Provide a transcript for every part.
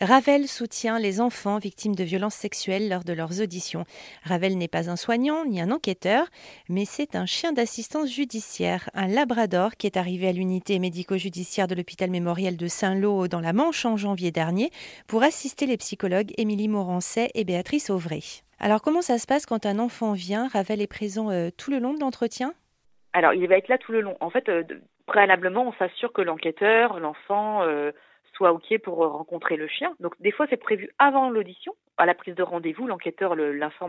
Ravel soutient les enfants victimes de violences sexuelles lors de leurs auditions. Ravel n'est pas un soignant ni un enquêteur, mais c'est un chien d'assistance judiciaire, un labrador qui est arrivé à l'unité médico-judiciaire de l'hôpital mémorial de Saint-Lô dans la Manche en janvier dernier pour assister les psychologues Émilie Morancet et Béatrice Auvray. Alors comment ça se passe quand un enfant vient? Ravel est présent euh, tout le long de l'entretien? Alors il va être là tout le long. En fait, euh, préalablement, on s'assure que l'enquêteur, l'enfant... Euh, soit OK pour rencontrer le chien. Donc des fois c'est prévu avant l'audition, à la prise de rendez-vous, l'enquêteur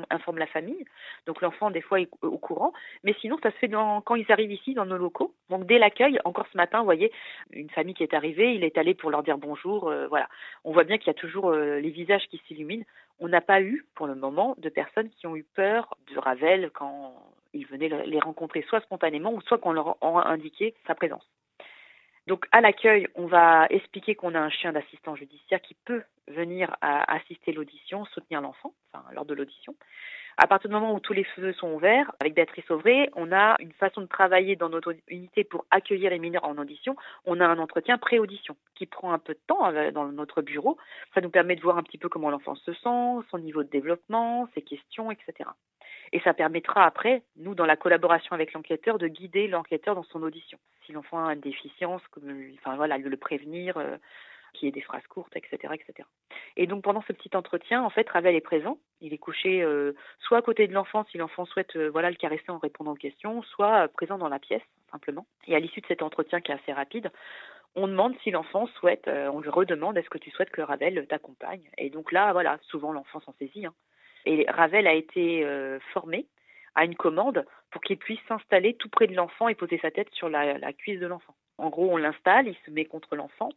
informe la famille. Donc l'enfant des fois est au courant, mais sinon ça se fait quand ils arrivent ici dans nos locaux. Donc dès l'accueil, encore ce matin, vous voyez, une famille qui est arrivée, il est allé pour leur dire bonjour, euh, voilà. On voit bien qu'il y a toujours euh, les visages qui s'illuminent. On n'a pas eu pour le moment de personnes qui ont eu peur de Ravel quand ils venaient les rencontrer soit spontanément ou soit qu'on leur a indiqué sa présence. Donc à l'accueil, on va expliquer qu'on a un chien d'assistant judiciaire qui peut venir assister l'audition, soutenir l'enfant, lors de l'audition. À partir du moment où tous les feux sont ouverts, avec Béatrice Auvray, on a une façon de travailler dans notre unité pour accueillir les mineurs en audition. On a un entretien pré-audition qui prend un peu de temps euh, dans notre bureau. Ça nous permet de voir un petit peu comment l'enfant se sent, son niveau de développement, ses questions, etc. Et ça permettra après, nous, dans la collaboration avec l'enquêteur, de guider l'enquêteur dans son audition. Si l'enfant a une déficience, comme, enfin voilà, le prévenir, euh, qu'il y ait des phrases courtes, etc., etc. Et donc pendant ce petit entretien, en fait, Ravel est présent. Il est couché euh, soit à côté de l'enfant si l'enfant souhaite euh, voilà le caresser en répondant aux questions, soit présent dans la pièce simplement. Et à l'issue de cet entretien qui est assez rapide, on demande si l'enfant souhaite, on lui redemande est-ce que tu souhaites que Ravel t'accompagne? Et donc là, voilà, souvent l'enfant s'en saisit. Hein. Et Ravel a été euh, formé à une commande pour qu'il puisse s'installer tout près de l'enfant et poser sa tête sur la, cuisse de l'enfant. En gros, on l'installe, il se met contre l'enfant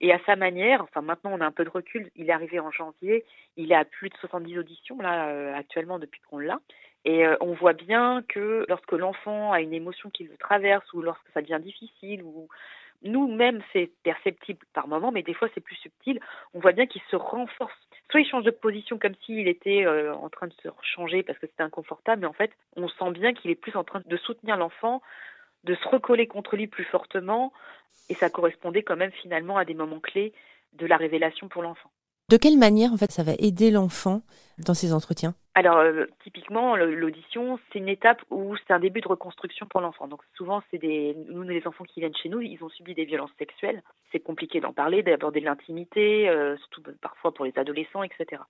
et à sa manière, enfin maintenant on a un peu de recul, il est arrivé en janvier, il à plus de 70 auditions là euh, actuellement depuis qu'on l'a. Et euh, on voit bien que lorsque l'enfant a une émotion qui traverse ou lorsque ça devient difficile ou nous-mêmes, c'est perceptible par moment, mais des fois c'est plus subtil. On voit bien qu'il se renforce. Soit il change de position comme s'il était euh, en train de se changer parce que c'était inconfortable, mais en fait, on sent bien qu'il est plus en train de soutenir l'enfant, de se recoller contre lui plus fortement, et ça correspondait quand même finalement à des moments clés de la révélation pour l'enfant. De quelle manière, en fait, ça va aider l'enfant dans ses entretiens? Alors, euh, typiquement, l'audition, c'est une étape où c'est un début de reconstruction pour l'enfant. Donc, souvent, c'est des, nous, les enfants qui viennent chez nous, ils ont subi des violences sexuelles. C'est compliqué d'en parler, d'aborder l'intimité, euh, surtout parfois pour les adolescents, etc.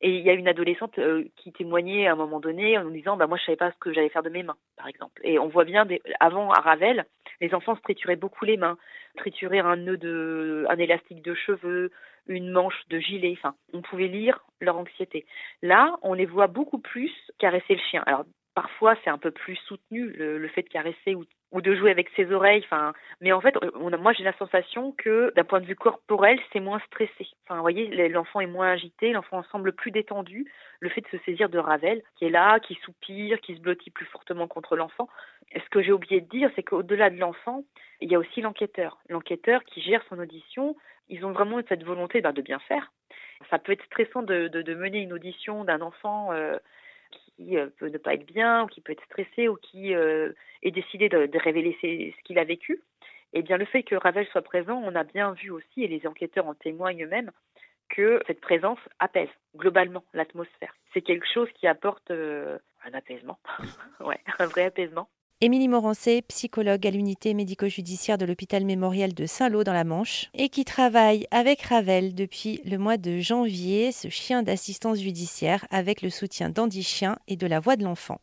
Et il y a une adolescente euh, qui témoignait à un moment donné en nous disant bah moi je savais pas ce que j'allais faire de mes mains par exemple. Et on voit bien avant à Ravel, les enfants se trituraient beaucoup les mains, trituraient un nœud de un élastique de cheveux, une manche de gilet. Enfin, on pouvait lire leur anxiété. Là, on les voit beaucoup plus caresser le chien. Parfois, c'est un peu plus soutenu, le, fait de caresser ou, de jouer avec ses oreilles. Enfin, mais en fait, moi, j'ai la sensation que, d'un point de vue corporel, c'est moins stressé. Enfin, vous voyez, l'enfant est moins agité, l'enfant semble plus détendu. Le fait de se saisir de Ravel, qui est là, qui soupire, qui se blottit plus fortement contre l'enfant. Ce que j'ai oublié de dire, c'est qu'au-delà de l'enfant, il y a aussi l'enquêteur. L'enquêteur qui gère son audition, ils ont vraiment cette volonté ben, de bien faire. Ça peut être stressant de, de, mener une audition d'un enfant euh, qui euh, peut ne pas être bien, ou qui peut être stressé, ou qui euh, est décidé de, révéler ce qu'il a vécu. Eh bien, le fait que Ravel soit présent, on a bien vu aussi, et les enquêteurs en témoignent eux-mêmes, que cette présence apaise globalement l'atmosphère. C'est quelque chose qui apporte un apaisement, ouais, un vrai apaisement. Émilie Morancet, psychologue à l'unité médico-judiciaire de l'hôpital mémorial de Saint-Lô dans la Manche, et qui travaille avec Ravel depuis le mois de janvier, ce chien d'assistance judiciaire, avec le soutien d'Andy Chien et de la voix de l'enfant.